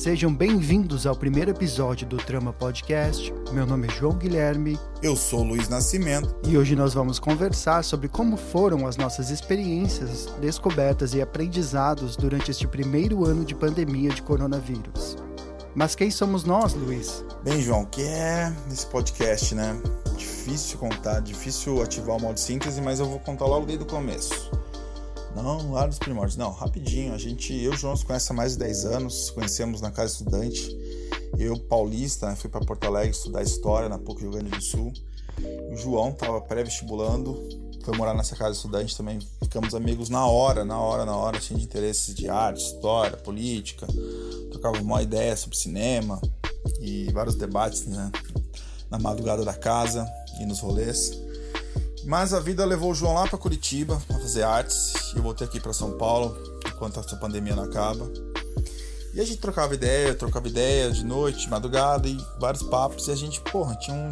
Sejam bem-vindos ao primeiro episódio do Trama Podcast. Meu nome é João Guilherme. Eu sou Luiz Nascimento. E hoje nós vamos conversar sobre como foram as nossas experiências, descobertas e aprendizados durante este primeiro ano de pandemia de coronavírus. Mas quem somos nós, Luiz? Bem, João, que é esse podcast, né? Difícil contar, difícil ativar o modo síntese, mas eu vou contar logo desde o começo. Não, lá dos primórdios. Não, rapidinho. A gente, eu e o João se conhece há mais de 10 anos, conhecemos na casa estudante. Eu, paulista, né, fui para Porto Alegre estudar história na PUC Rio Grande do Sul. O João estava pré-vestibulando, foi morar nessa casa estudante também. Ficamos amigos na hora, na hora, na hora, assim, de interesses de arte, história, política. Trocava uma ideia sobre cinema e vários debates, né? Na madrugada da casa e nos rolês. Mas a vida levou o João lá para Curitiba para fazer artes e eu voltei aqui para São Paulo enquanto essa pandemia não acaba. E a gente trocava ideia, trocava ideia de noite, de madrugada e vários papos. E a gente, porra, tinha um.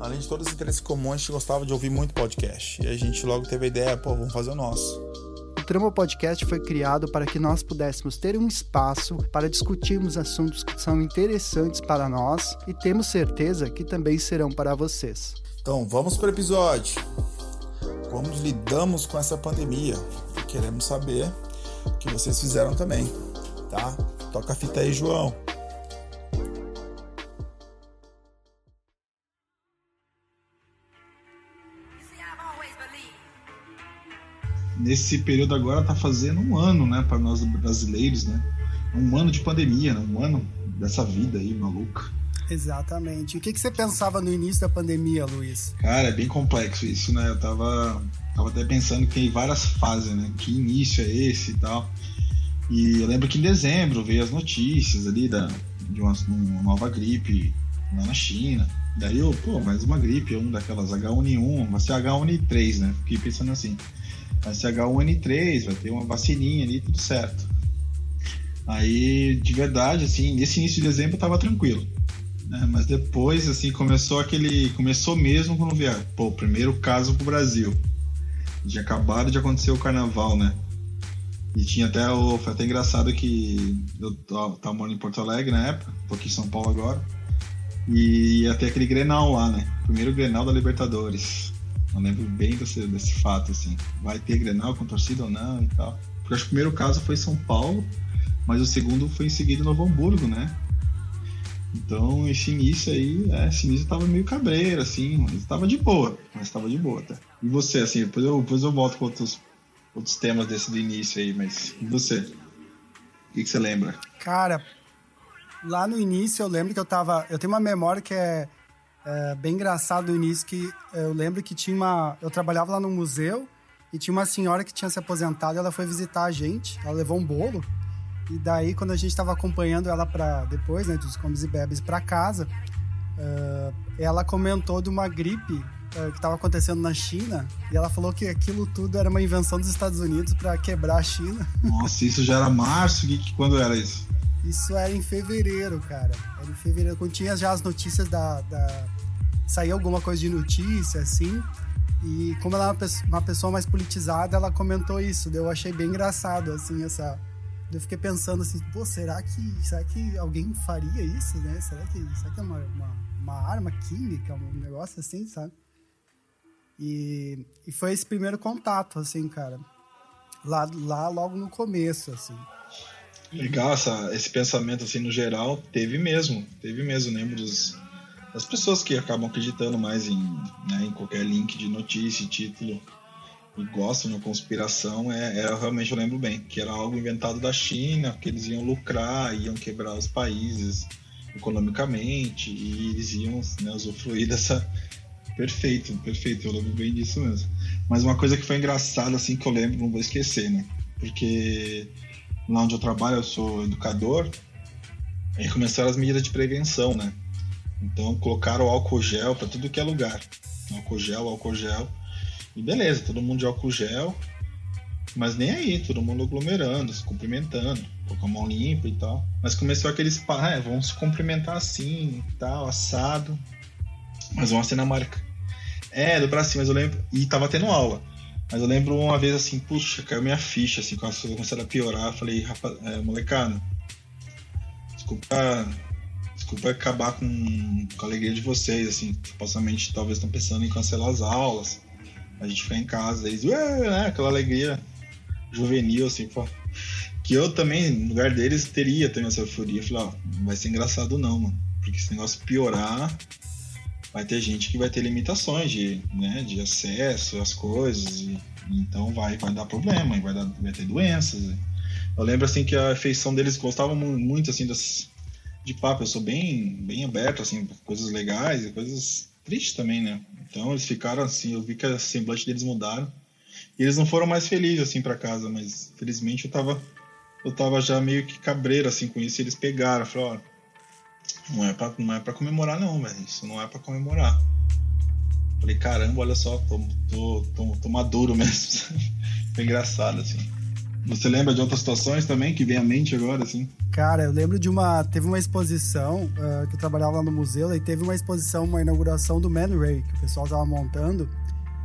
Além de todos os interesses comuns, a gente gostava de ouvir muito podcast. E a gente logo teve a ideia, pô, vamos fazer o nosso. O Trama Podcast foi criado para que nós pudéssemos ter um espaço para discutirmos assuntos que são interessantes para nós e temos certeza que também serão para vocês. Então, vamos para o episódio. Como lidamos com essa pandemia? Queremos saber o que vocês fizeram também, tá? Toca a fita aí, João. Nesse período agora tá fazendo um ano, né, para nós brasileiros, né? Um ano de pandemia, né? Um ano dessa vida aí maluca. Exatamente. O que, que você pensava no início da pandemia, Luiz? Cara, é bem complexo isso, né? Eu tava, tava até pensando que tem várias fases, né? Que início é esse e tal. E eu lembro que em dezembro veio as notícias ali da, de uma, uma nova gripe lá na China. Daí eu, pô, mais uma gripe, um daquelas H1N1, vai ser H1N3, né? Fiquei pensando assim, vai ser H1N3, vai ter uma vacininha ali, tudo certo. Aí, de verdade, assim, nesse início de dezembro eu tava tranquilo né? Mas depois, assim, começou aquele. Começou mesmo quando vieram. Pô, o primeiro caso pro Brasil. Tinha acabado de acontecer o carnaval, né? E tinha até o. Foi até engraçado que eu tava morando em Porto Alegre na época, tô aqui em São Paulo agora. E ter aquele Grenal lá, né? Primeiro Grenal da Libertadores. Eu lembro bem desse, desse fato, assim. Vai ter Grenal com torcida ou não e tal. Porque acho que o primeiro caso foi São Paulo, mas o segundo foi em seguida em Novo Hamburgo, né? Então, esse início aí, é, esse início tava meio cabreiro, assim, mas tava de boa, mas tava de boa, tá? E você, assim, depois eu, depois eu volto com outros, outros temas desse do início aí, mas e você? O que, você lembra? Cara, lá no início eu lembro que eu tava. Eu tenho uma memória que é, é bem engraçada do início, que eu lembro que tinha uma. Eu trabalhava lá no museu e tinha uma senhora que tinha se aposentado, ela foi visitar a gente, ela levou um bolo. E daí, quando a gente estava acompanhando ela para depois, né, dos comes e bebes para casa, uh, ela comentou de uma gripe uh, que estava acontecendo na China e ela falou que aquilo tudo era uma invenção dos Estados Unidos para quebrar a China. Nossa, isso já era março? Que, quando era isso? Isso era em fevereiro, cara. Era em fevereiro, quando tinha já as notícias da. da... Saía alguma coisa de notícia, assim. E como ela é uma pessoa mais politizada, ela comentou isso. Eu achei bem engraçado, assim, essa, eu fiquei pensando assim, pô, será que, será que alguém faria isso, né? Será que, será que é uma, uma, uma arma química, um negócio assim, sabe? E, e foi esse primeiro contato, assim, cara. Lá, lá logo no começo, assim. Legal, essa, esse pensamento, assim, no geral, teve mesmo. Teve mesmo, lembro dos, das pessoas que acabam acreditando mais em, né, em qualquer link de notícia título gostam de conspiração é, era realmente eu lembro bem que era algo inventado da China que eles iam lucrar iam quebrar os países economicamente e eles iam né, usufruir dessa perfeito perfeito eu lembro bem disso mesmo. Mas uma coisa que foi engraçada assim que eu lembro não vou esquecer né porque lá onde eu trabalho eu sou educador aí começaram as medidas de prevenção né. Então colocaram álcool gel para tudo que é lugar álcool gel álcool gel e beleza, todo mundo de álcool gel, mas nem aí, todo mundo aglomerando, se cumprimentando, com a mão limpa e tal. Mas começou aqueles, ah, é, vamos se cumprimentar assim e tal, assado. Mas uma cena marca. É, do bracinho, mas eu lembro. E tava tendo aula. Mas eu lembro uma vez assim, puxa, caiu minha ficha, assim, quando as coisas começaram a piorar. Falei, rapaz, é, molecada, desculpa, desculpa acabar com, com a alegria de vocês, assim, supostamente talvez estão pensando em cancelar as aulas, a gente ficar em casa, eles, né, aquela alegria juvenil, assim, pô. Que eu também, no lugar deles, teria também essa euforia. Falei, ó, não vai ser engraçado não, mano. Porque se negócio piorar, vai ter gente que vai ter limitações de, né, de acesso às coisas. E, então vai, vai dar problema, vai, dar, vai ter doenças. Eu lembro assim que a feição deles gostava muito assim das, de papo. Eu sou bem, bem aberto assim, coisas legais e coisas tristes também, né? Então eles ficaram assim, eu vi que a semblante deles mudaram. E eles não foram mais felizes assim para casa, mas felizmente eu tava eu tava já meio que cabreiro assim com isso, e eles pegaram, falaram, ó, não é para não é para comemorar não, velho, isso não é para comemorar. Falei, caramba, olha só, tô, tô, tô, tô maduro mesmo. Foi engraçado, assim. Você lembra de outras situações também que vem à mente agora, assim? Cara, eu lembro de uma. Teve uma exposição uh, que eu trabalhava lá no museu, e teve uma exposição, uma inauguração do Man Ray, que o pessoal tava montando.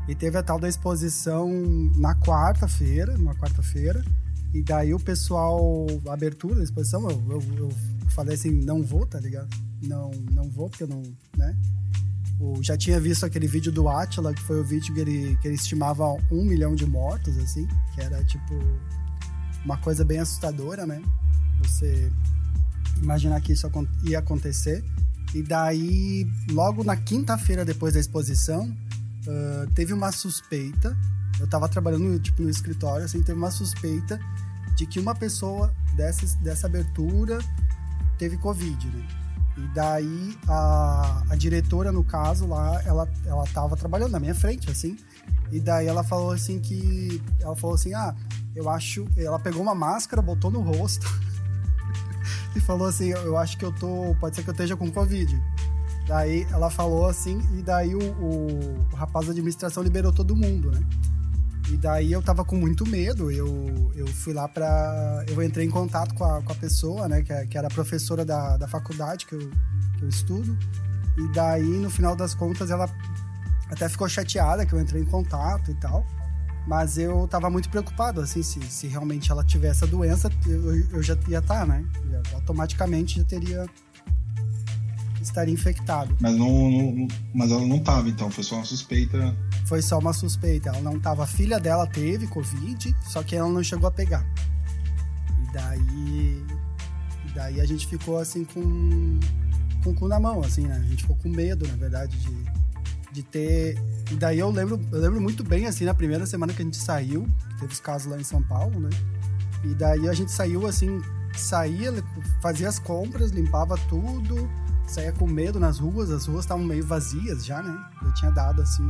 E teve a tal da exposição na quarta-feira, numa quarta-feira. E daí o pessoal, a abertura da exposição, eu, eu, eu, falei assim, não vou, tá ligado? Não, não vou, porque eu não, né? Eu já tinha visto aquele vídeo do Atila, que foi o vídeo que ele, que ele estimava um milhão de mortos, assim, que era tipo uma coisa bem assustadora, né? Você imaginar que isso ia acontecer. E daí, logo na quinta-feira depois da exposição, uh, teve uma suspeita. Eu tava trabalhando tipo, no escritório, assim, teve uma suspeita de que uma pessoa dessa, dessa abertura teve Covid, né? E daí a, a diretora, no caso, lá, ela, ela tava trabalhando na minha frente, assim. E daí ela falou assim que. Ela falou assim: ah, eu acho. Ela pegou uma máscara, botou no rosto. e falou assim: eu acho que eu tô. Pode ser que eu esteja com Covid. Daí ela falou assim, e daí o, o, o, rapaz da administração liberou todo mundo, né? E daí eu tava com muito medo, eu, eu fui lá pra. Eu entrei em contato com a, com a pessoa, né? Que, que era professora da, da faculdade que eu, que eu estudo. E daí, no final das contas, ela até ficou chateada que eu entrei em contato e tal. Mas eu tava muito preocupado, assim, se, se realmente ela tivesse a doença, eu, eu já ia estar, tá, né? Já, automaticamente já teria estaria infectado. Mas, não, não, mas ela não tava, então, foi só uma suspeita. Foi só uma suspeita. Ela não tava. A filha dela teve Covid, só que ela não chegou a pegar. E daí. E daí a gente ficou assim com. com o cu na mão, assim, né? A gente ficou com medo, na verdade, de, de ter. E daí eu lembro, eu lembro muito bem, assim, na primeira semana que a gente saiu, teve os casos lá em São Paulo, né? E daí a gente saiu assim, saía, fazia as compras, limpava tudo saía com medo nas ruas, as ruas estavam meio vazias já, né? Eu tinha dado assim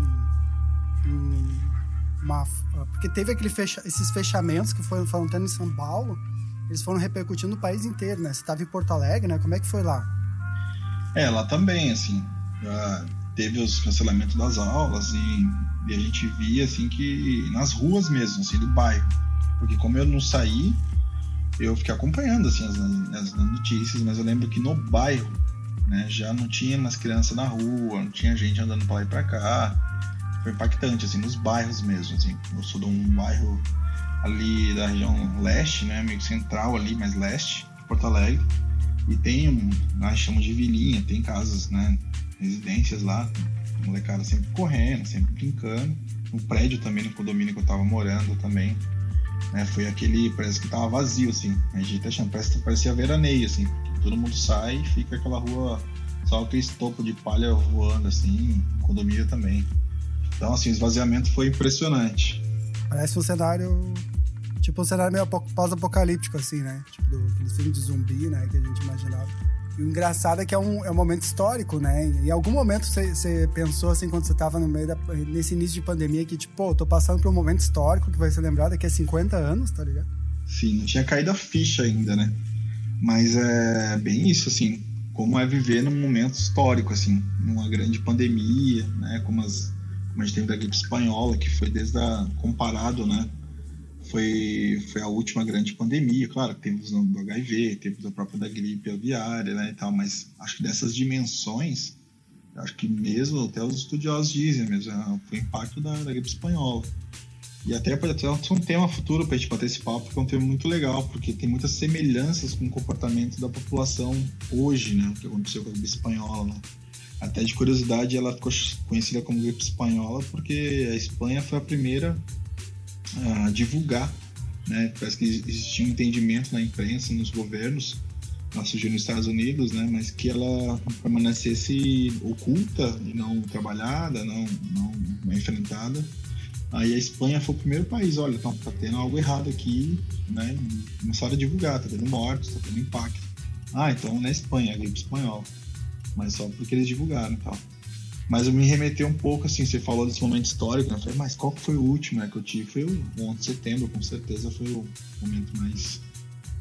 uma porque teve aquele fecha, esses fechamentos que foram, foram tendo em São Paulo, eles foram repercutindo no país inteiro, né? Você estava em Porto Alegre, né? Como é que foi lá? É, lá também, assim, teve os cancelamentos das aulas e, e, a gente via assim que nas ruas mesmo, assim, do bairro, porque como eu não saí, eu fiquei acompanhando assim as, as notícias, mas eu lembro que no bairro né? Já não tinha mais criança na rua, não tinha gente andando para lá e para cá. Foi impactante, assim, nos bairros mesmo, assim. Eu sou de um bairro ali da região leste, né? Meio central ali, mais leste, Porto Alegre. E tem, um, nós chamamos de vilinha, tem casas, né? Residências lá, molecada sempre correndo, sempre brincando. No prédio também, no condomínio que eu tava morando também, né? Foi aquele, parece que tava vazio, assim. A gente até chama, parece, parecia veraneio, assim todo mundo sai e fica aquela rua, só aquele estopo de palha voando assim, condomínio também. Então, assim, o esvaziamento foi impressionante. Parece um cenário, tipo um cenário meio pós-apocalíptico, assim, né? Tipo, do, aquele filme de zumbi, né, que a gente imaginava. E o engraçado é que é um, é um momento histórico, né? Em algum momento você pensou, assim, quando você estava no meio da, nesse início de pandemia, que, tipo, pô, tô passando por um momento histórico que vai ser lembrado daqui a 50 anos, tá ligado? Sim, não tinha caído a ficha ainda, né? Mas é bem isso, assim, como é viver num momento histórico, assim, numa grande pandemia, né, como, as, como a gente teve da gripe espanhola, que foi desde a, comparado, né, foi, foi a última grande pandemia, claro, temos do HIV, temos a própria da gripe aviária, né, e tal, mas acho que dessas dimensões, acho que mesmo até os estudiosos dizem mesmo, é, foi o impacto da, da gripe espanhola. E até pode ser um tema futuro para a gente bater esse papo, porque é um tema muito legal, porque tem muitas semelhanças com o comportamento da população hoje, né? O que aconteceu com a gripe espanhola. Né? Até de curiosidade, ela ficou conhecida como gripe espanhola porque a Espanha foi a primeira a divulgar, né? Parece que existia um entendimento na imprensa, nos governos, ela surgiu nos Estados Unidos, né? Mas que ela permanecesse oculta e não trabalhada, não, não enfrentada Aí a Espanha foi o primeiro país, olha, tá, tá tendo algo errado aqui, né? Começaram a divulgar, tá tendo mortes, tá tendo impacto. Ah, então na Espanha, a gripe espanhola. Mas só porque eles divulgaram e tal. Mas eu me remetei um pouco, assim, você falou desse momento histórico, né? Eu falei, mas qual foi o último né, que eu tive? Foi o 11 de setembro, com certeza foi o momento mais,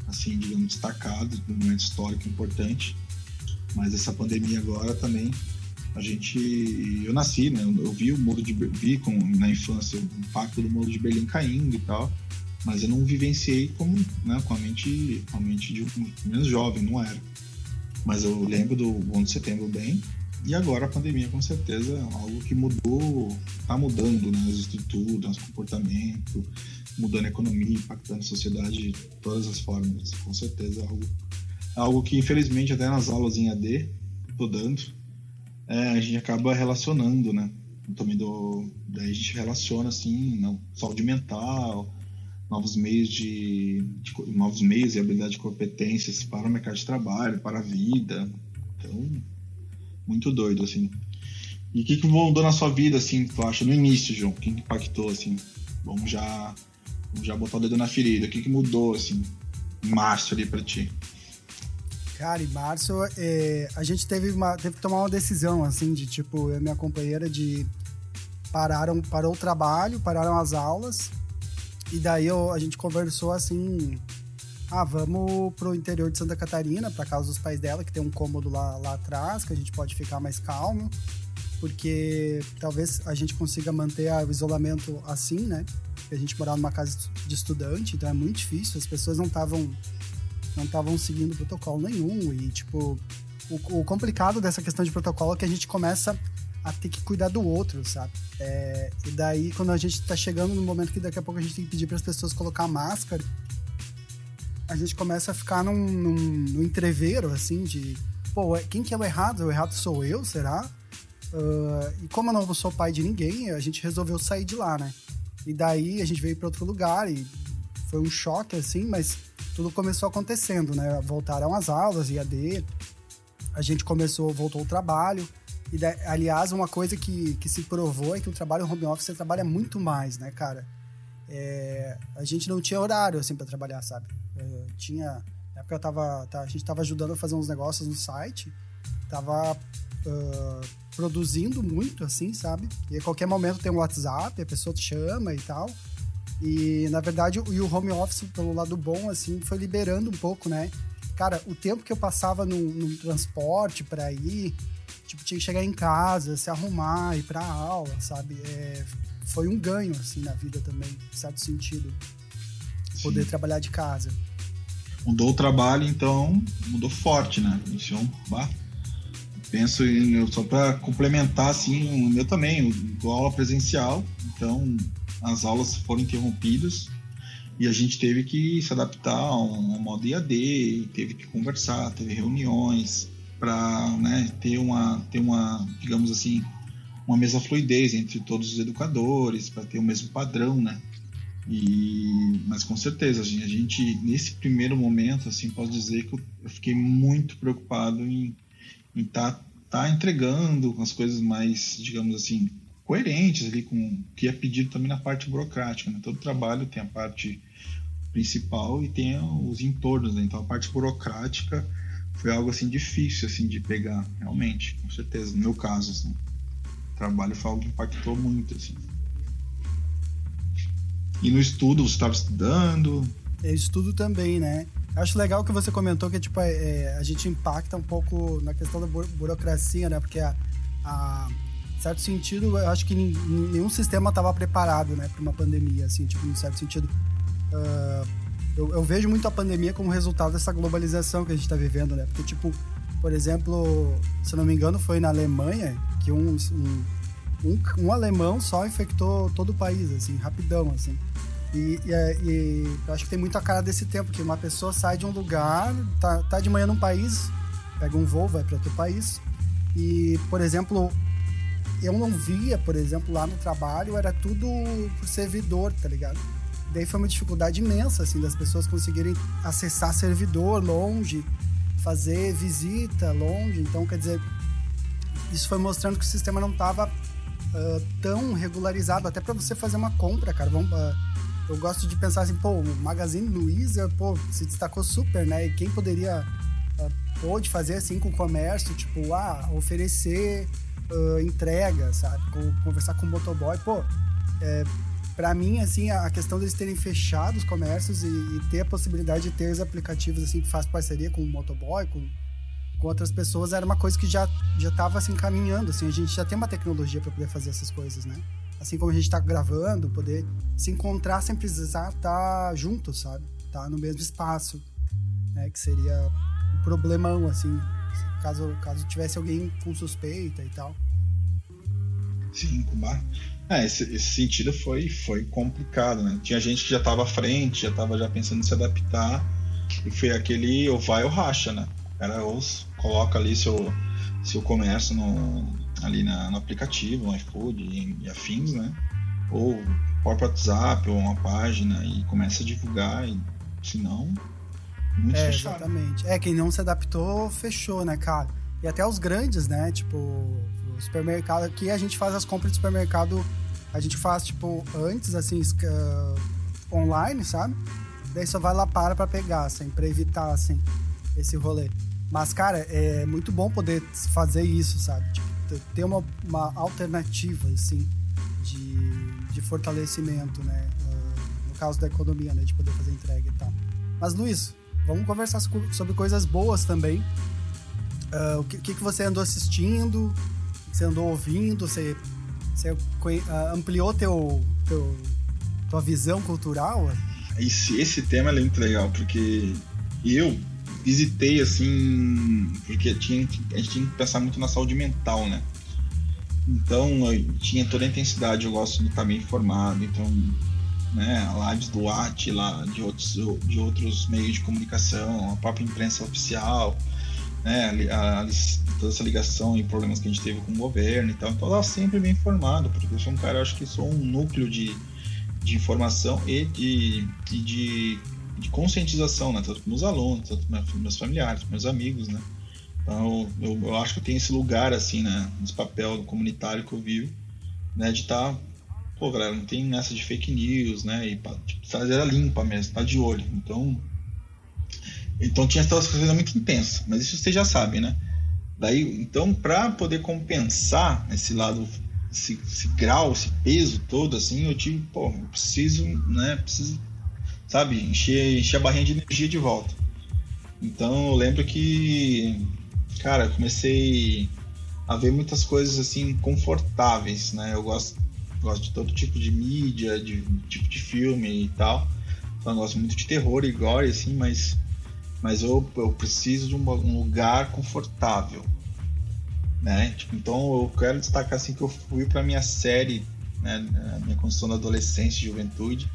assim, digamos, destacado, um momento histórico importante. Mas essa pandemia agora também a gente eu nasci né eu vi o muro de vi com, na infância o impacto do muro de Berlim caindo e tal mas eu não vivenciei como né, com a mente com a mente de um menos jovem não era mas eu lembro do 11 de setembro bem e agora a pandemia com certeza é algo que mudou está mudando né, as estruturas o comportamento mudando a economia impactando a sociedade de todas as formas com certeza é algo algo que infelizmente até nas aulas em AD tô dando é, a gente acaba relacionando, né? Também do, daí a gente relaciona assim, não, saúde mental, novos meios de, de, novos meios e habilidade de competências para o mercado de trabalho, para a vida. Então, muito doido assim. E o que, que mudou na sua vida assim, tu acha no início, João? O que impactou assim? Vamos já vamos já botar o dedo na ferida. O que, que mudou assim em março ali para ti? Cara, em março é, a gente teve, uma, teve que tomar uma decisão, assim, de tipo, eu e minha companheira de pararam, parou o trabalho, pararam as aulas, e daí eu, a gente conversou assim, ah, vamos pro interior de Santa Catarina, pra casa dos pais dela, que tem um cômodo lá, lá atrás, que a gente pode ficar mais calmo, porque talvez a gente consiga manter o isolamento assim, né? A gente morava numa casa de estudante, então é muito difícil, as pessoas não estavam não estavam seguindo protocolo nenhum. E, tipo, o, o, complicado dessa questão de protocolo é que a gente começa a ter que cuidar do outro, sabe? É, e daí, quando a gente tá chegando no momento que daqui a pouco a gente tem que pedir para as pessoas colocar máscara, a gente começa a ficar num, num, num entreveiro, assim, de pô, é, quem que é o errado? O errado sou eu, será? Uh, e como eu não sou pai de ninguém, a gente resolveu sair de lá, né? E daí a gente veio para outro lugar e foi um choque, assim, mas tudo começou acontecendo, né? Voltaram as aulas, IAD, a gente começou, voltou o trabalho. E, aliás, uma coisa que, que se provou é que o trabalho home office você trabalha muito mais, né, cara? É, a gente não tinha horário, assim, para trabalhar, sabe? Tinha... Na época eu tava, tá, a gente tava ajudando a fazer uns negócios no site, tava uh, produzindo muito, assim, sabe? E a qualquer momento tem um WhatsApp, a pessoa te chama e tal. E, na verdade, o, e o home office, pelo lado bom, assim, foi liberando um pouco, né? Cara, o tempo que eu passava no, transporte para ir, tipo, tinha que chegar em casa, se arrumar, ir pra aula, sabe? É, foi um ganho, assim, na vida também, em certo sentido. Poder Sim. trabalhar de casa. Mudou o trabalho, então, mudou forte, né? É um... Penso em, só para complementar, assim, o meu também, eu aula presencial, então as aulas foram interrompidas e a gente teve que se adaptar a um, modo IAD, teve que conversar, teve reuniões para né, ter uma ter uma digamos assim uma mesma fluidez entre todos os educadores para ter o mesmo padrão, né? E mas com certeza a gente, a gente nesse primeiro momento assim posso dizer que eu, fiquei muito preocupado em estar tá, tá entregando as coisas mais digamos assim coerentes ali com o que é pedido também na parte burocrática. Né? Todo trabalho tem a parte principal e tem os entornos, né? então a parte burocrática foi algo assim difícil assim de pegar, realmente, com certeza. No meu caso, assim, trabalho foi algo que impactou muito, assim. E no estudo, você estava estudando? É, estudo também, né? Acho legal que você comentou que tipo, é, é, a gente impacta um pouco na questão da burocracia, né? Porque a, a certo sentido, eu acho que nenhum sistema estava preparado, né, para uma pandemia, assim, tipo, em certo sentido. Uh, eu, eu, vejo muito a pandemia como resultado dessa globalização que a gente está vivendo, né? Porque, tipo, por exemplo, se não me engano, foi na Alemanha que um, um, um, um alemão só infectou todo o país, assim, rapidão, assim. E, e, é, e, eu acho que tem muito a cara desse tempo, que uma pessoa sai de um lugar, tá, tá de manhã num país, pega um voo, vai para outro país. E, por exemplo, eu não via, por exemplo, lá no trabalho, era tudo por servidor, tá ligado? Daí foi uma dificuldade imensa, assim, das pessoas conseguirem acessar servidor longe, fazer visita longe. Então, quer dizer, isso foi mostrando que o sistema não estava uh, tão regularizado, até para você fazer uma compra, cara. Vamos, uh, eu gosto de pensar assim, pô, o Magazine Luiza, pô, se destacou super, né? E quem poderia uh, pôde fazer assim com o comércio, tipo, ah, oferecer entrega, sabe? conversar com o motoboy, pô, é, para mim, assim, a questão deles terem fechado os comércios e, e, ter a possibilidade de ter os aplicativos, assim, que faz parceria com o motoboy, com, com outras pessoas, era uma coisa que já já estava assim caminhando, assim, a gente já tem uma tecnologia para poder fazer essas coisas, né? assim como a gente está gravando, poder se encontrar sem precisar estar tá junto, sabe? Tá no mesmo espaço, né? Que seria um problemão, assim, caso, caso tivesse alguém com suspeita e tal. Sim, com bar. É, esse, esse sentido foi, foi complicado, né? Tinha gente que já estava à frente, já estava já pensando em se adaptar, e foi aquele ou vai ou racha, né? O cara ou coloca ali seu, seu comércio no, ali na, no aplicativo, no iFood e, e, afins, né? Ou próprio WhatsApp ou uma página e começa a divulgar, e, se não, muito é, fechado. Exatamente. É, quem não se adaptou, fechou, né, cara? E até os grandes, né? Tipo, supermercado. Aqui a gente faz as compras de supermercado, a gente faz, tipo, antes, assim, uh, online, sabe? Daí só vai lá para pra pegar, assim, pra evitar, assim, esse rolê. Mas, cara, é muito bom poder fazer isso, sabe? Tipo, ter uma, uma alternativa, assim, de, de fortalecimento, né? Uh, no caso da economia, né? De poder fazer entrega e tal. Mas, Luiz, vamos conversar sobre coisas boas também. Uh, o que, que você andou assistindo? Você andou ouvindo? Você, você uh, ampliou teu, teu, tua visão cultural? Esse, esse tema é muito legal, porque eu visitei assim, porque tinha, a gente tinha que pensar muito na saúde mental, né? Então, tinha toda a intensidade, eu gosto de estar bem informado, então, né, lives do AT, lá, de outros, de outros meios de comunicação, a própria imprensa oficial, né, a, a, toda essa ligação e problemas que a gente teve com o governo e tal, então eu sempre bem informado, porque eu sou um cara, acho que sou um núcleo de, de informação e de, e de de conscientização, né? Tanto para meus alunos, tanto para meus familiares, meus amigos, né? Então, eu, eu acho que eu tenho esse lugar, assim, né? Nesse papel comunitário que eu vivo, né? De estar, tá, pô, galera, não tem nessa de fake news, né? E tipo, fazer a limpa mesmo, tá de olho. Então, então tinha essas coisas muito intensas, mas isso vocês já sabem, né? Daí, então, para poder compensar esse lado, esse, esse, grau, esse peso todo, assim, eu tive, pô, eu preciso, né? Preciso sabe, encher, encher a barrinha de energia de volta. Então eu lembro que, cara, comecei a ver muitas coisas assim confortáveis, né? Eu gosto, gosto de todo tipo de mídia, de tipo de filme e tal. Então eu gosto muito de terror e gore, assim, mas, mas eu, eu preciso de um, lugar confortável. Né? Tipo, então eu quero destacar assim que eu fui para minha série, né, minha construção da adolescência e juventude,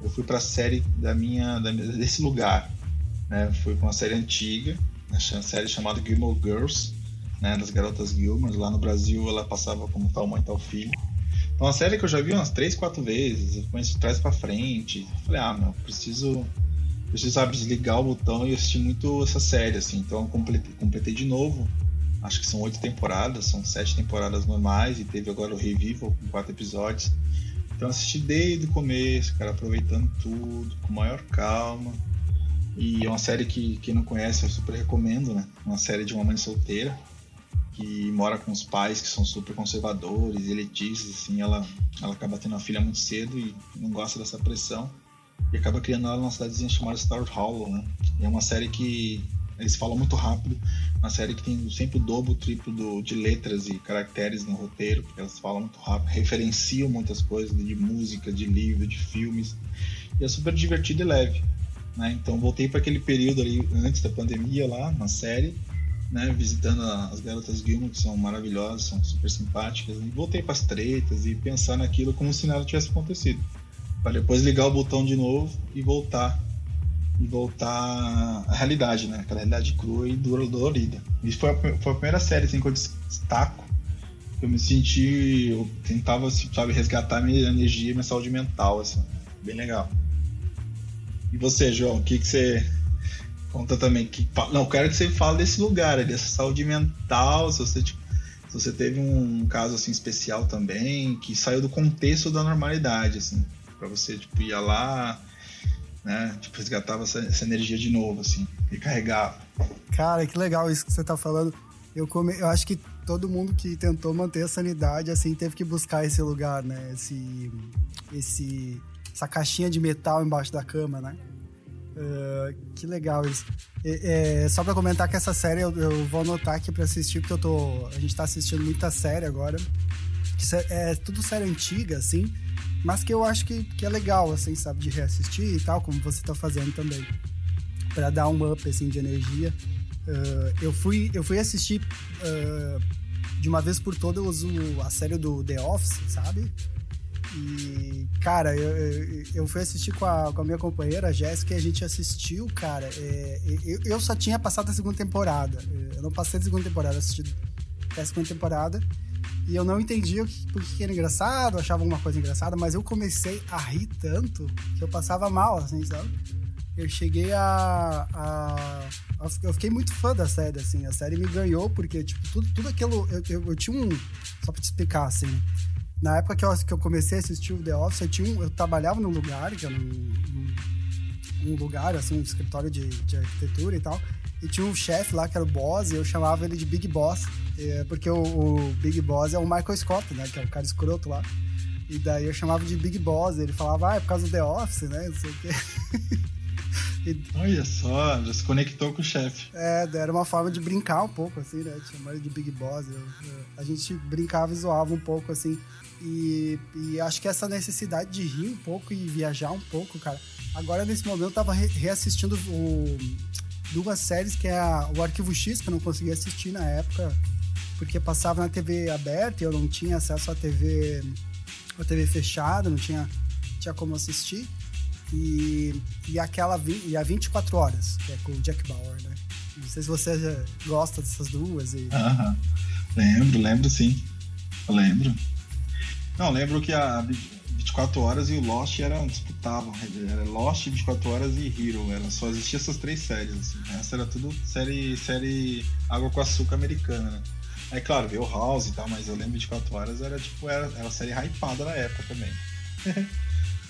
eu fui para a série da minha, da, desse lugar. Né? Fui para uma série antiga, uma série chamada Gilmore Girls, né? das garotas Gilmore. Lá no Brasil ela passava como tal mãe, tal filho. Então, uma série que eu já vi umas três, quatro vezes. Eu conheço de trás para frente. falei, ah, meu, preciso, preciso sabe, desligar o botão e assistir muito essa série, assim. Então, eu completei, completei de novo. Acho que são oito temporadas, são sete temporadas normais e teve agora o Revival com quatro episódios. Então assisti desde o começo, cara, aproveitando tudo, com maior calma. E é uma série que quem não conhece eu super recomendo, né? Uma série de uma mãe solteira que mora com os pais que são super conservadores, elitistas, assim, ela, ela acaba tendo uma filha muito cedo e não gosta dessa pressão e acaba criando ela numa cidadezinha chamada Star Hollow, né? E é uma série que eles falam muito rápido, uma série que tem sempre o dobro, o triplo do, de letras e caracteres no roteiro, porque elas falam muito rápido, referenciam muitas coisas de música, de livro, de filmes, e é super divertido e leve. Né? Então voltei para aquele período ali antes da pandemia lá na série né, visitando as garotas Gilmore, que são maravilhosas, são super simpáticas, e voltei para as tretas e pensar naquilo como se nada tivesse acontecido. Para depois ligar o botão de novo e voltar e voltar à realidade, né? Aquela realidade crua e dolorida. Isso foi a, foi a primeira série assim, que eu destaco. Eu me senti. Eu tentava, assim, sabe, resgatar minha energia, minha saúde mental, assim. Bem legal. E você, João, o que, que você conta também? Que, não, quero que você fale desse lugar, dessa saúde mental, se você, tipo, se você teve um caso assim especial também, que saiu do contexto da normalidade, assim, para você tipo ir lá, né? Tipo, resgatava essa, essa, energia de novo, assim, recarregava. Cara, que legal isso que você tá falando. Eu, come... eu acho que todo mundo que tentou manter a sanidade, assim, teve que buscar esse lugar, né? Esse, esse, essa caixinha de metal embaixo da cama, né? Uh, que legal isso. É, é, só pra comentar que essa série eu, eu vou anotar aqui pra assistir, porque eu tô. A gente tá assistindo muita série agora. É, é tudo série antiga, assim mas que eu acho que, que é legal, assim, sabe, de reassistir e tal, como você tá fazendo também, para dar um up, assim, de energia. Uh, eu, fui, eu fui assistir uh, de uma vez por todas a série do The Office, sabe? E, cara, eu, eu fui assistir com a, com a minha companheira, a Jéssica, e a gente assistiu, cara. É, eu, eu só tinha passado a segunda temporada. Eu não passei a segunda temporada, assisti até a segunda temporada. E eu não entendia por que era engraçado, achava alguma coisa engraçada, mas eu comecei a rir tanto que eu passava mal, assim, sabe? Eu cheguei a, a, a Eu fiquei muito fã da série, assim. A série me ganhou, porque, tipo, tudo, tudo aquilo. Eu, eu, eu tinha um. Só pra te explicar, assim. Na época que eu, que eu comecei a assistir o The Office, eu, tinha um, eu trabalhava num lugar, que era um, um, um lugar, assim, um escritório de, de arquitetura e tal. E tinha um chefe lá que era o boss, e eu chamava ele de Big Boss, é, porque o, o, Big Boss é o Michael Scott, né? Que é o cara escroto lá. E daí eu chamava de Big Boss, ele falava, ah, é por causa do The Office, né? Não sei o quê. e... Olha só, já se conectou com o chefe. É, era uma forma de brincar um pouco, assim, né? Chamar ele de Big Boss. Eu, eu, a gente brincava e zoava um pouco, assim. E, e acho que essa necessidade de rir um pouco e viajar um pouco, cara. Agora, nesse momento, eu tava re reassistindo o duas séries, que é a, o Arquivo X, que eu não conseguia assistir na época, porque passava na TV aberta e eu não tinha acesso à TV, à TV fechada, não tinha, tinha como assistir. E, e aquela e a 24 horas, que é com o Jack Bauer, né? Não sei se você já gosta dessas duas. E... Lembro, lembro sim. Eu lembro. Não, lembro que a 24 Horas e o Lost eram disputavam. Era Lost, 24 Horas e Hero. Era, só existia essas três séries. Assim. Essa era tudo série, série água com açúcar americana, né? É claro, veio House e tal, mas eu lembro 24 Horas era tipo, era, era série hypada na época também.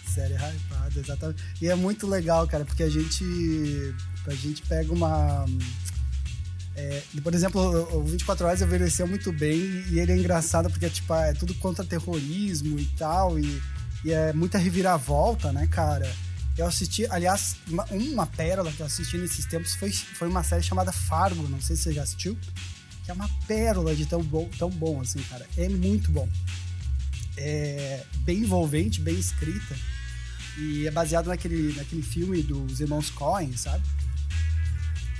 série hypada, exatamente. E é muito legal, cara, porque a gente. A gente pega uma. É, por exemplo, o 24 Horas envelheceu muito bem e ele é engraçado porque tipo, é tudo contra terrorismo e tal. E e é muita reviravolta, né, cara? Eu assisti, aliás, uma, uma pérola que eu assisti nesses tempos foi, foi uma série chamada Fargo, não sei se você já assistiu, que é uma pérola de tão bom, tão bom assim, cara. É muito bom. É bem envolvente, bem escrita. E é baseado naquele, naquele filme dos irmãos Coen, sabe?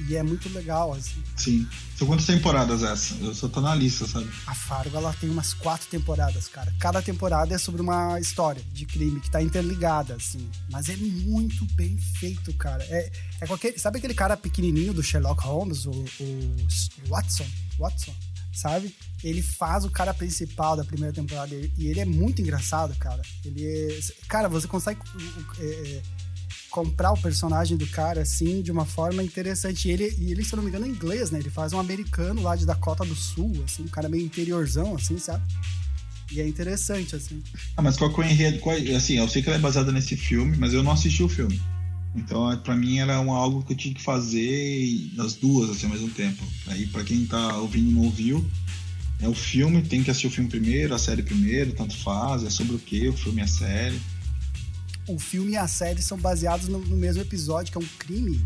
E é muito legal, assim. Sim. São quantas temporadas essa? Eu só tô na lista, sabe? A Fargo, ela tem umas quatro temporadas, cara. Cada temporada é sobre uma história de crime que tá interligada, assim. Mas é muito bem feito, cara. É, é qualquer... Sabe aquele cara pequenininho do Sherlock Holmes, o, o Watson? Watson? Sabe? Ele faz o cara principal da primeira temporada e ele é muito engraçado, cara. Ele é... Cara, você consegue... É, é comprar o personagem do cara, assim, de uma forma interessante. E ele, e ele, se eu não me engano, é inglês, né? Ele faz um americano lá de Dakota do Sul, assim, um cara meio interiorzão, assim, sabe? E é interessante, assim. Ah, mas qual que é o enredo? Assim, eu sei que ela é baseada nesse filme, mas eu não assisti o filme. Então, para mim, era um, algo que eu tinha que fazer as duas, assim, ao mesmo tempo. Aí, para quem tá ouvindo e não ouviu, é o filme, tem que assistir o filme primeiro, a série primeiro, tanto faz, é sobre o que, o filme e a série o filme e a série são baseados no, no mesmo episódio, que é um crime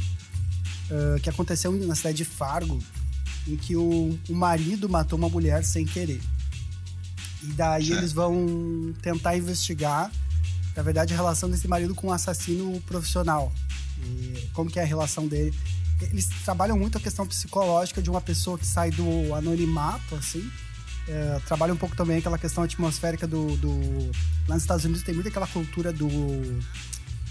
uh, que aconteceu na cidade de Fargo, em que o, o marido matou uma mulher sem querer. E daí certo. eles vão tentar investigar, na verdade, a relação desse marido com um assassino profissional. E como que é a relação dele? eles trabalham muito a questão psicológica de uma pessoa que sai do anonimato, assim. É, trabalha um pouco também aquela questão atmosférica do, do. Lá nos Estados Unidos tem muito aquela cultura do.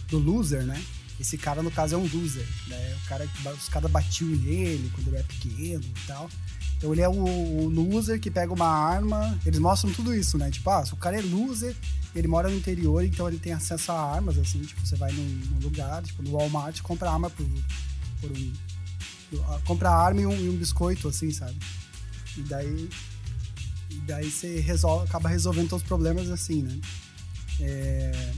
do loser, né? Esse cara, no caso, é um loser. Né? O cara os caras batiam nele quando ele era pequeno e tal. Então ele é o, o, loser que pega uma arma. Eles mostram tudo isso, né? Tipo, ah, se o cara é loser, ele mora no interior, então ele tem acesso a armas, assim. Tipo, você vai num, num lugar, tipo, no Walmart, compra arma por, por um. Compra arma e um, e um biscoito, assim, sabe? E daí. E daí você resolve, acaba resolvendo todos os problemas assim, né? É,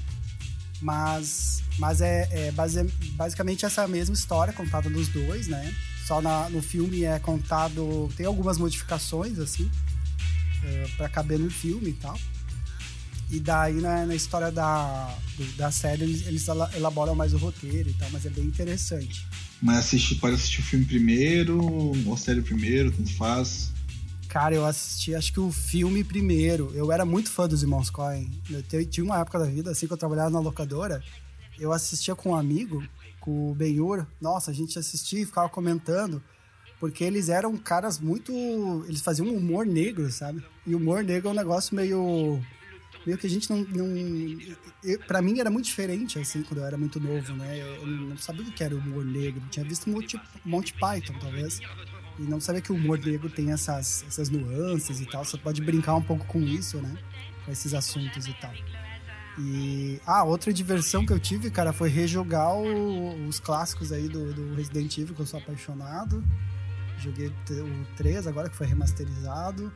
mas mas é, é base, basicamente essa mesma história contada nos dois, né? Só na, no filme é contado. Tem algumas modificações, assim, é, para caber no filme e tal. E daí na, na história da, do, da série eles, eles, elaboram mais o roteiro e tal, mas é bem interessante. Mas assiste, pode assistir o filme primeiro, ou a série primeiro, tanto faz. Cara, eu assisti acho que o filme primeiro. Eu era muito fã dos irmãos Coen. Eu tinha uma época da vida, assim, que eu trabalhava na locadora eu assistia com um amigo, com o Benhur. Nossa, a gente assistia e ficava comentando, porque eles eram caras muito. Eles faziam um humor negro, sabe? E humor negro é um negócio meio. meio que a gente não. não para mim era muito diferente, assim, quando eu era muito novo, né? Eu não sabia o que era humor negro. Eu tinha visto Monty, Monty Python, talvez. E não sabia que o humor negro tem essas, essas nuances e tal. Você pode brincar um pouco com isso, né? Com esses assuntos e tal. E. Ah, outra diversão que eu tive, cara, foi rejogar o, os clássicos aí do, do, Resident Evil, que eu sou apaixonado. Joguei o 3 agora, que foi remasterizado.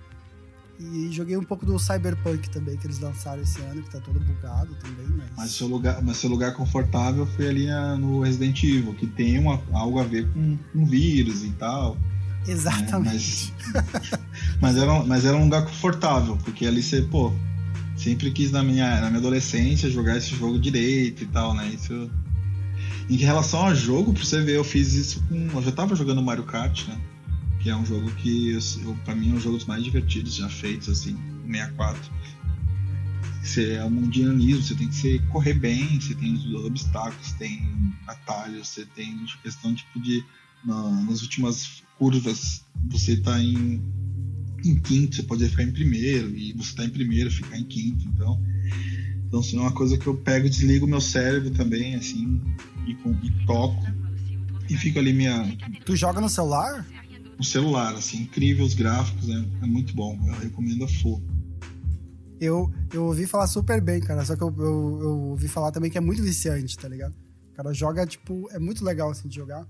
E joguei um pouco do Cyberpunk também, que eles lançaram esse ano, que tá todo bugado também, mas. Mas seu lugar, mas seu lugar confortável foi ali no Resident Evil, que tem uma, algo a ver com um vírus e tal. Exatamente. Né? Mas, mas, era, mas era um lugar confortável, porque ali você, pô, sempre quis na minha, na minha adolescência jogar esse jogo direito e tal, né? Isso. Em relação ao jogo, pra você ver, eu fiz isso com. Eu já tava jogando Mario Kart, né? Que é um jogo que, eu, pra mim, é um dos mais divertidos já feitos, assim, 64. Você é um mundialismo, você tem que ser, correr bem, você tem os obstáculos, tem atalhos, você tem questão tipo de. Na, nas últimas curvas, você tá em em quinto, você pode ficar em primeiro, e você tá em primeiro, ficar em quinto, então. Então, assim, é uma coisa que eu pego e desligo meu cérebro também, assim, e, com, e toco, e fico ali minha. Tu joga no celular? No celular, assim, incrível os gráficos, é, é muito bom, eu recomendo a fogo. Eu, eu ouvi falar super bem, cara, só que eu, eu, eu ouvi falar também que é muito viciante, tá ligado? O cara joga, tipo, é muito legal assim de jogar.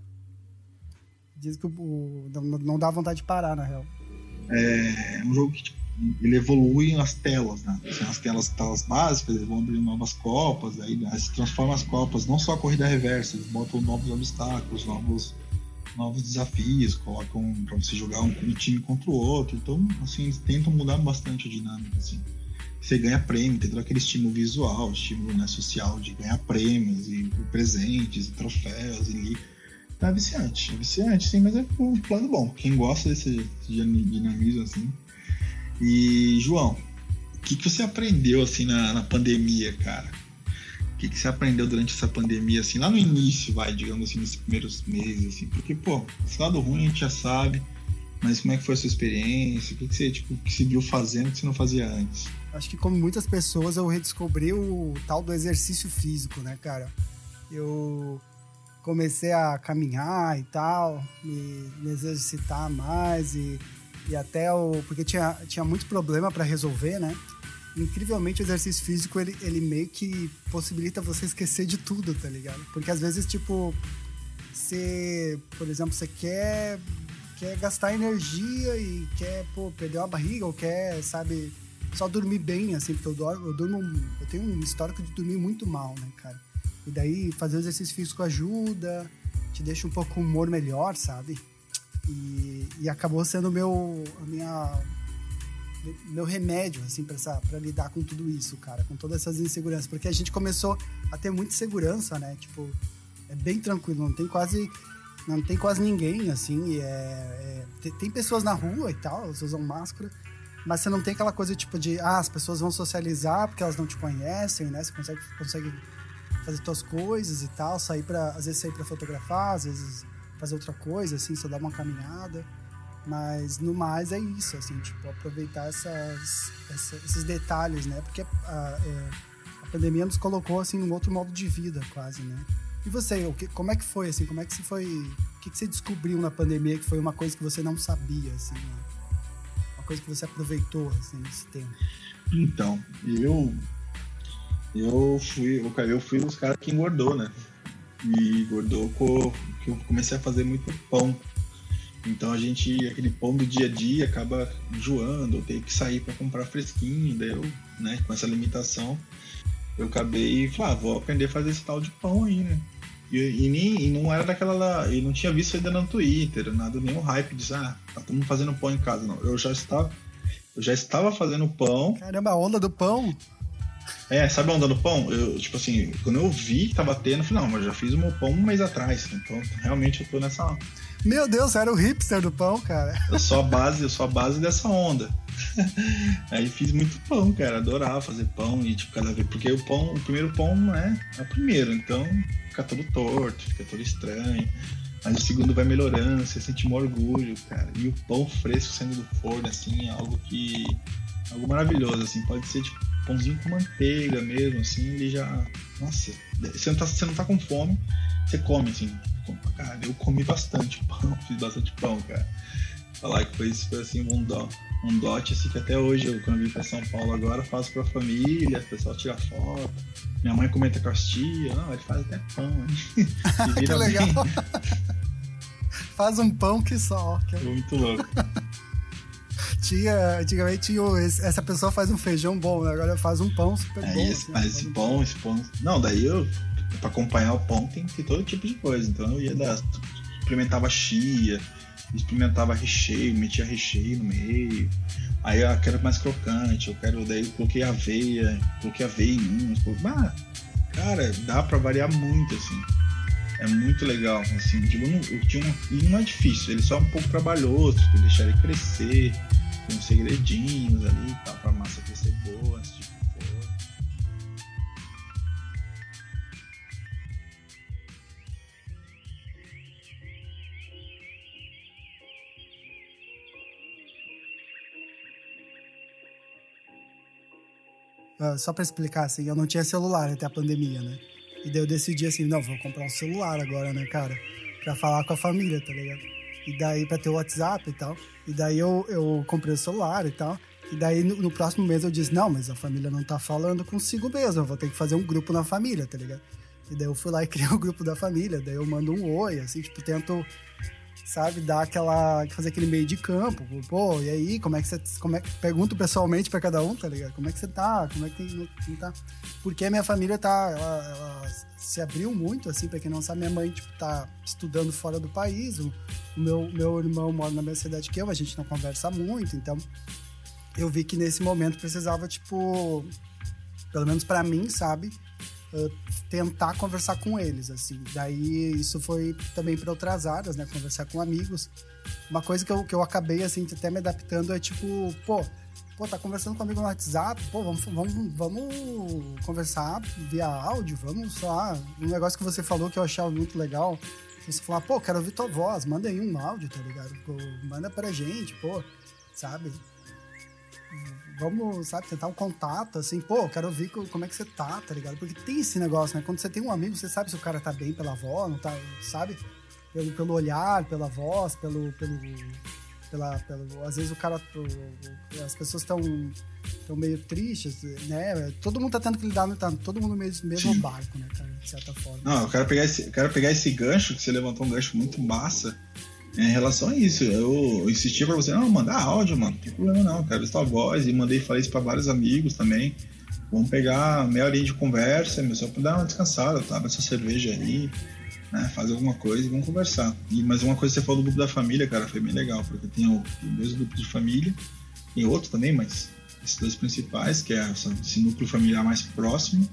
Diz que o, não, não dá vontade de parar, na real é um jogo que tipo, ele evolui as telas, né? Assim, as telas, telas básicas, eles vão abrir novas copas, aí né, se transforma as copas, não só a corrida reversa, eles botam novos obstáculos, novos, novos desafios, colocam para você jogar um, um, time contra o outro. Então, assim, eles tentam mudar bastante a dinâmica, assim. Você ganha prêmio, tem todo aquele estímulo visual, estímulo né, social de ganhar prêmios e, presentes e troféus e é viciante, é viciante, sim, mas é um plano bom. Quem gosta desse dinamismo assim. E, João, o que, que você aprendeu assim na, na pandemia, cara? O que, que você aprendeu durante essa pandemia, assim, lá no início, vai, digamos assim, nos primeiros meses, assim? Porque, pô, esse lado ruim a gente já sabe, mas como é que foi a sua experiência? O que, que você, tipo, que viu fazendo que você não fazia antes? Acho que como muitas pessoas, eu redescobri o tal do exercício físico, né, cara? Eu comecei a caminhar e tal, me, me exercitar mais e, e até o. Porque tinha, tinha muito problema para resolver, né? Incrivelmente, o exercício físico ele, ele meio que possibilita você esquecer de tudo, tá ligado? Porque às vezes, tipo, você, por exemplo, você quer, quer gastar energia e quer, pô, perder uma barriga ou quer, sabe, só dormir bem, assim, porque eu, dormo, eu durmo. Eu tenho um histórico de dormir muito mal, né, cara? E daí fazer o exercício físico ajuda, te deixa um pouco com humor melhor, sabe? E, e acabou sendo meu, a minha, meu remédio, assim, para lidar com tudo isso, cara, com todas essas inseguranças. Porque a gente começou a ter muita segurança, né? Tipo, é bem tranquilo, não tem quase. Não tem quase ninguém, assim. É, é, tem pessoas na rua e tal, elas usam máscara, mas você não tem aquela coisa tipo de, ah, as pessoas vão socializar porque elas não te conhecem, né? Você consegue, consegue fazer tuas coisas e tal, sair para às vezes sair para fotografar, às vezes fazer outra coisa, assim, só dar uma caminhada. Mas no mais é isso, assim, tipo, aproveitar essas, essa, esses detalhes, né? Porque a, é, a, pandemia nos colocou, assim, num outro modo de vida, quase, né? E você, o que, como é que foi, assim, como é que você foi... O que, que você descobriu na pandemia que foi uma coisa que você não sabia, assim, né? Uma coisa que você aproveitou, assim, nesse tempo? Então, eu... Eu fui, eu fui os caras que engordou, né? E engordou com que eu comecei a fazer muito pão então a gente, aquele pão do dia a dia acaba enjoando, ou tem que sair para comprar fresquinho, daí eu, né, com essa limitação, eu acabei e falei, ah, vou aprender a fazer esse tal de pão aí, né? E, e, nem, e não era daquela e não tinha visto ainda no Twitter, nada, nenhum hype de ah, tá todo mundo fazendo pão em casa, não. Eu já estava, eu já estava fazendo pão. Caramba, a onda do pão! É, sabe a onda do pão? Eu, tipo assim, quando eu vi que tava tendo, eu falei, não, mas já fiz o meu pão um mês atrás. Então, realmente eu tô nessa, meu Deus, era o hipster do pão, cara. Eu sou a base, eu sou a base dessa onda. Aí fiz muito pão, cara. Adorava fazer pão e tipo, cada vez. Porque o pão, o primeiro pão não é, é o primeiro, então fica todo torto, fica todo estranho. Mas o segundo vai melhorando, você sente um orgulho, cara. E o pão fresco saindo do forno, assim, é algo que. algo maravilhoso, assim. Pode ser tipo pãozinho com manteiga mesmo, assim, ele já. Nossa, você não tá, você não tá com fome, você come, assim. Cara, eu comi bastante pão, fiz bastante pão, cara. Falar que foi, foi assim um dó. Um dote assim que até hoje, eu, quando eu vim pra São Paulo agora, faço pra família, o pessoal tira foto. Minha mãe comenta com as tias, não, ele faz até pão, hein? que legal. faz um pão que só. Que... É muito louco. Tinha, antigamente tinha, essa pessoa faz um feijão bom, né? agora faz um pão super é, bom. Esse, assim, esse pão, esse pão. Não, daí eu para acompanhar o pão tem que ter todo tipo de coisa. Então eu ia dar, experimentava chia, experimentava recheio, metia recheio no meio. Aí eu quero mais crocante, eu quero daí coloquei aveia, coloquei aveia em um, ah, cara, dá para variar muito assim. É muito legal, assim, tipo, não, eu tinha e não é difícil, ele só é um pouco trabalhoso, tem que deixar ele crescer, uns segredinhos ali, tá, pra massa crescer boa, esse tipo Uh, só para explicar, assim, eu não tinha celular até a pandemia, né? E daí eu decidi assim, não, vou comprar um celular agora, né, cara? Pra falar com a família, tá ligado? E daí pra ter o WhatsApp e tal. E daí eu, eu comprei o celular e tal. E daí no, no, próximo mês eu disse, não, mas a família não tá falando consigo mesmo, eu vou ter que fazer um grupo na família, tá ligado? E daí eu fui lá e criei o um grupo da família, daí eu mando um oi, assim, tipo, tento sabe? Dar aquela. fazer aquele meio de campo. Pô, e aí, como é que você. Como é, pergunto pessoalmente para cada um, tá ligado? Como é que você tá? Como é que tem, tá? Porque a minha família tá. Ela, ela se abriu muito, assim, pra quem não sabe, minha mãe, tipo, tá estudando fora do país. Meu, meu irmão mora na mesma cidade que eu, a gente não conversa muito, então eu vi que nesse momento precisava, tipo, pelo menos para mim, sabe? uh, tentar conversar com eles, assim. Daí isso foi também para outras áreas, né? Conversar com amigos. Uma coisa que eu, que eu acabei, assim, até me adaptando é tipo, pô, pô, tá conversando comigo no WhatsApp, pô, vamos, vamos, vamos conversar via áudio, vamos, sei lá, um negócio que você falou que eu achava muito legal. Você falar, pô, quero ouvir tua voz, manda aí um áudio, tá ligado? Pô, manda pra gente, pô, sabe? vamos, sabe, tentar um contato, assim, pô, quero ouvir como é que você tá, tá ligado? Porque tem esse negócio, né? Quando você tem um amigo, você sabe se o cara tá bem pela voz, não tá, sabe? Pelo, pelo olhar, pela voz, pelo, pelo, pela, pelo, às vezes o cara, as pessoas estão tão meio tristes, né? Todo mundo tá tendo que lidar, tá todo mundo no mesmo, mesmo barco, né, cara, de certa forma. Não, eu quero pegar esse, eu quero pegar esse gancho, que você levantou um gancho muito massa, em relação a isso, eu insisti pra você, não, mandar áudio, mano, não tem problema não, quero ver tua voz, e mandei, falei isso pra vários amigos também, vamos pegar meia horinha de conversa, só pra dar uma descansada, tá, essa cerveja aí, né, alguma coisa e vamos conversar. E, mas uma coisa que você falou do grupo da família, cara, foi bem legal, porque tem o, dois grupos de família, tem outro também, mas esses dois principais, que é esse núcleo familiar mais próximo,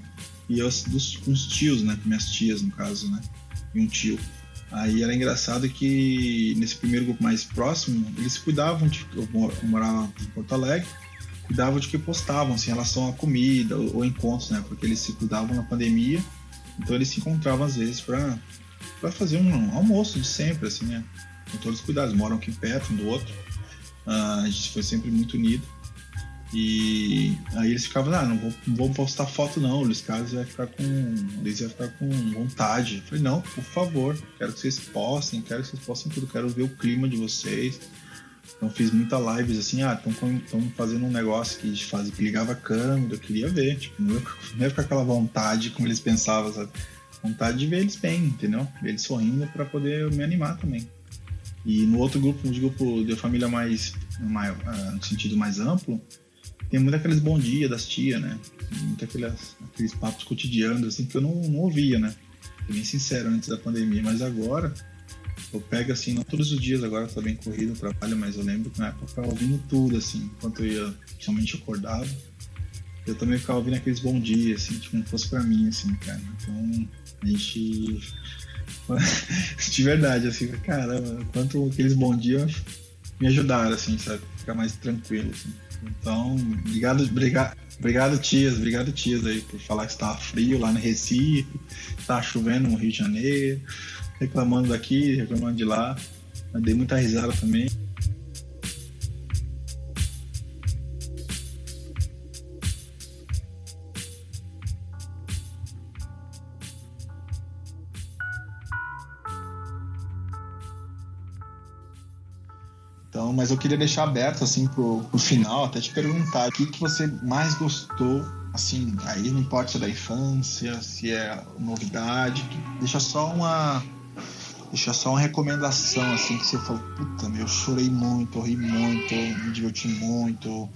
e os dos, com os tios, né, minhas tias, no caso, né, e um tio. Aí era engraçado que nesse primeiro grupo mais próximo, eles cuidavam de. Eu morava em Porto Alegre, cuidavam de que postavam assim, em relação à comida ou, ou encontros, né? Porque eles se cuidavam na pandemia, então eles se encontravam às vezes para para fazer um almoço de sempre, assim, né? Com todos os cuidados, moram aqui perto um do outro. Uh, a gente foi sempre muito unido. E aí eles ficavam, ah, não vou, não vou postar foto não, o Luiz Carlos vai ficar com. Eles vai ficar com vontade. Eu falei, não, por favor, quero que vocês postem, quero que vocês postem tudo, quero ver o clima de vocês. Então fiz muita lives assim, ah, estão fazendo um negócio que faz, que ligava a câmera, eu queria ver, tipo, não ia, não ia ficar aquela vontade como eles pensavam, sabe? Vontade de ver eles bem, entendeu? Ver eles sorrindo para poder me animar também. E no outro grupo, no grupo de família mais, mais uh, no sentido mais amplo, tem muito aqueles bom dia das tias, né? Muito aqueles, aqueles papos cotidianos, assim, que eu não, não ouvia, né? Fui bem sincero antes da pandemia, mas agora eu pego assim, não todos os dias, agora tá bem corrido o trabalho, mas eu lembro que na época eu ficava ouvindo tudo, assim, enquanto eu ia, principalmente acordava. Eu também ficava ouvindo aqueles bom dias, assim, tipo, não fosse pra mim, assim, cara. Então, a gente. de verdade, assim, caramba, quanto aqueles bom dias me ajudaram, assim, sabe? Ficar mais tranquilo, assim. Então, obrigado, obrigado, obrigado tias, obrigado tias aí por falar que estava frio lá no Recife, está chovendo no Rio de Janeiro, reclamando daqui, reclamando de lá. Eu dei muita risada também. Mas eu queria deixar aberto assim pro, pro final, até te perguntar o que, que você mais gostou, assim, aí não importa se é da infância, se é novidade, deixa só uma deixa só uma recomendação assim que você falou, puta, meu, eu chorei muito, eu ri muito, eu me diverti muito,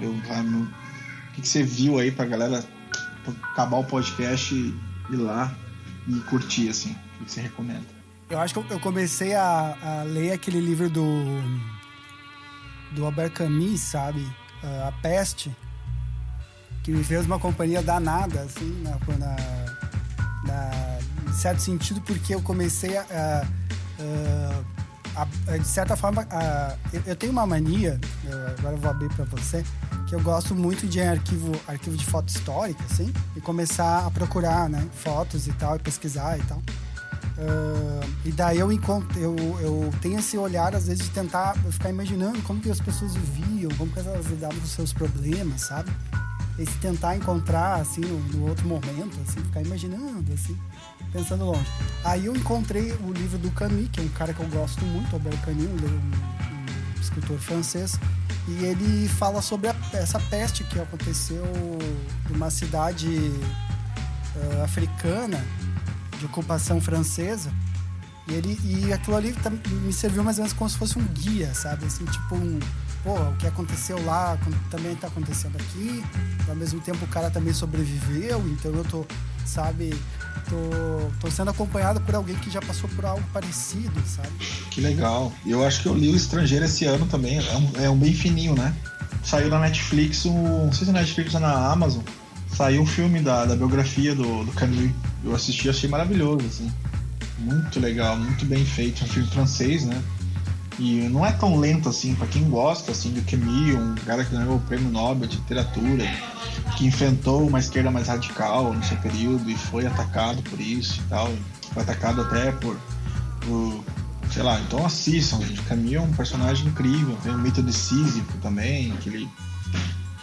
eu, o que, que você viu aí pra galera acabar o podcast e ir lá e curtir assim, o que, que você recomenda? Eu acho que eu comecei a, a ler aquele livro do do Albert Camus, sabe? Uh, a Peste, que me fez uma companhia danada, assim, na, na, na, em certo sentido, porque eu comecei a, a, a de certa forma, eu, eu, tenho uma mania, agora eu vou abrir para você, que eu gosto muito de arquivo, arquivo de foto histórica, assim, e começar a procurar, né, fotos e tal, e pesquisar e tal. Uh, e daí eu encontro, eu, eu tenho esse olhar, às vezes, de tentar ficar imaginando como que as pessoas viviam, como que elas lidavam com os seus problemas, sabe? Esse tentar encontrar, assim, no, no, outro momento, assim, ficar imaginando, assim, pensando longe. Aí eu encontrei o livro do Camus, que é um cara que eu gosto muito, Albert Camus, um, um escritor francês, e ele fala sobre a, essa peste que aconteceu numa cidade uh, africana, de ocupação francesa. E, ele, e aquilo ali me serviu mais ou menos como se fosse um guia, sabe? Assim, tipo um. Pô, o que aconteceu lá também está acontecendo aqui. Ao mesmo tempo o cara também sobreviveu, então eu tô, sabe, tô, tô sendo acompanhado por alguém que já passou por algo parecido, sabe? Que legal. E eu acho que eu li o Estrangeiro esse ano também. É um, é um bem fininho, né? Saiu na Netflix, um, não sei se é Netflix ou na Amazon saiu um filme da, da biografia do, do Camus. Eu assisti achei maravilhoso, assim. Muito legal, muito bem feito. Um filme francês, né? E não é tão lento assim, para quem gosta assim do Camus, um cara que ganhou o prêmio Nobel de literatura, que enfrentou uma esquerda mais radical no seu período e foi atacado por isso e tal. Foi atacado até por, por sei lá, então assistam, gente. Camus é um personagem incrível, tem o mito de Sísifo também, que ele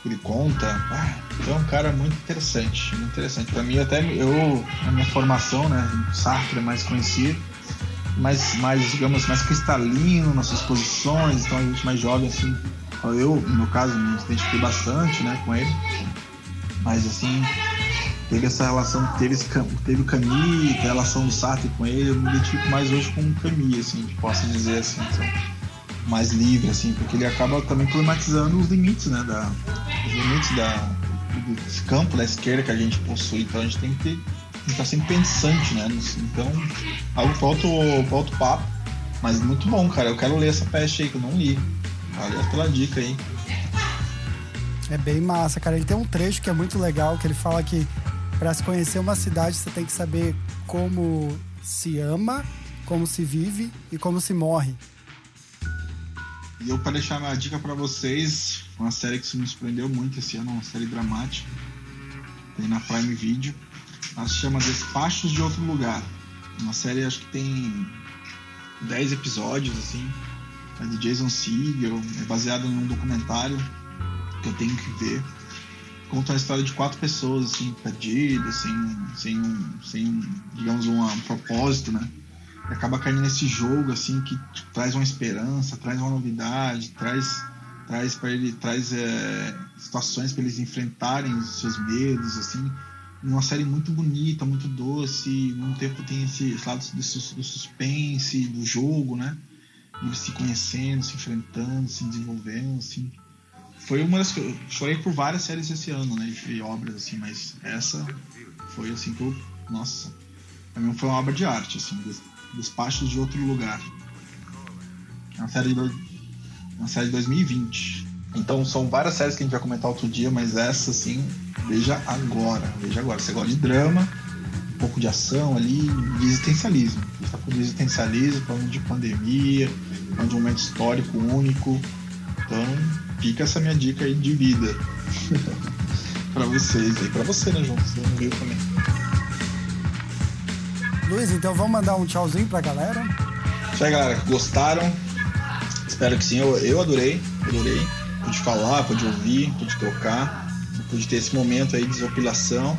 ele conta. Ah, então é um cara muito interessante, muito interessante. Para mim, até eu, na minha formação, né, Sartre é mais conhecido, mais, mais, digamos, mais cristalino nas suas posições, então a gente mais jovem, assim, eu, no meu caso, me identifiquei bastante, né, com ele, mas assim, teve essa relação, teve, esse, teve o Camille, a relação do Sartre com ele, eu me identifico mais hoje com o Camille, assim, posso dizer assim, então mais livre, assim, porque ele acaba também problematizando os limites, né, da, os limites da, do campo da esquerda que a gente possui, então a gente tem que ter, estar tá sempre pensante, né, então, algo para outro papo, mas muito bom, cara, eu quero ler essa peste aí que eu não li, valeu pela dica aí. É bem massa, cara, ele tem um trecho que é muito legal, que ele fala que para se conhecer uma cidade você tem que saber como se ama, como se vive e como se morre. E eu, para deixar uma dica para vocês, uma série que se me surpreendeu muito esse ano, uma série dramática, tem na Prime Video. Ela se chama Despachos de Outro Lugar. Uma série acho que tem 10 episódios, assim. É de Jason Segel, é baseada num documentário que eu tenho que ver. Conta a história de quatro pessoas, assim, perdidas, sem, sem, um, sem um, digamos, um, um propósito, né? E acaba caindo nesse jogo, assim, que traz uma esperança, traz uma novidade, traz traz para ele traz é, situações para eles enfrentarem os seus medos assim. Uma série muito bonita muito doce no tempo tem esse, lado do, do, suspense do jogo né? Eles se conhecendo se enfrentando se desenvolvendo assim. Foi uma das que eu chorei por várias séries esse ano né? De obras assim mas essa foi assim que eu, nossa. Pra mim foi uma obra de arte assim despachos de outro lugar é uma série de uma série de 2020. Então são várias séries que a gente vai comentar outro dia, mas essa sim, veja agora. Veja agora. Você gosta de drama, um pouco de ação ali, de existencialismo. A gente está falando de existencialismo, falando de pandemia, falando de um momento histórico único. Então fica essa minha dica aí de vida. para vocês aí, para você, né, João? Você não viu também. Luiz, então vamos mandar um tchauzinho pra galera. Isso aí, galera. Gostaram? Espero que sim, eu, eu adorei, adorei. Pude falar, pude ouvir, pude trocar, pude ter esse momento aí de desopilação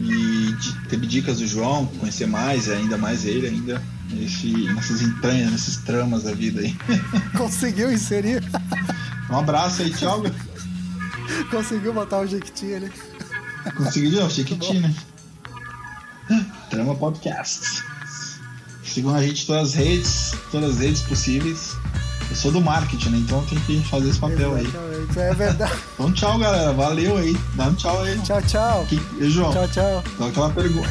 e de, ter dicas do João, conhecer mais, ainda mais ele, ainda nesse, nessas entranhas, nesses tramas da vida aí. Conseguiu inserir? Um abraço aí, tchau. Conseguiu botar o Jequiti ali. Conseguiu, o Jequiti, né? Trama Podcast. Sigam a gente em todas as redes, todas as redes possíveis. Eu sou do marketing, né? Então tem que fazer esse papel Exatamente, aí. É verdade. Então tchau, galera. Valeu aí. Dá um tchau aí. Tchau, tchau. Que... E, João? Tchau, tchau. Então aquela pergunta.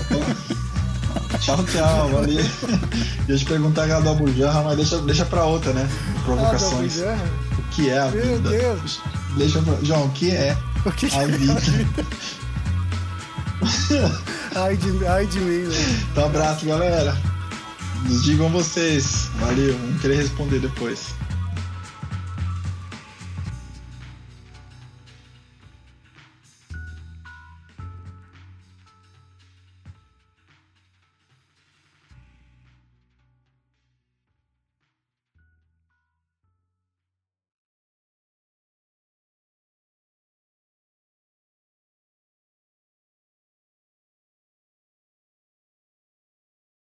tchau, tchau. Valeu. Ia te perguntar aquela do Abujanra, mas deixa, deixa pra outra, né? Provocações. Ah, o que é a Meu vida? Meu Deus. Deixa pra... João, o que é o que a é vida? ai, de, ai de mim, né? Então abraço, galera. Nos digam vocês. Valeu, vamos querer responder depois.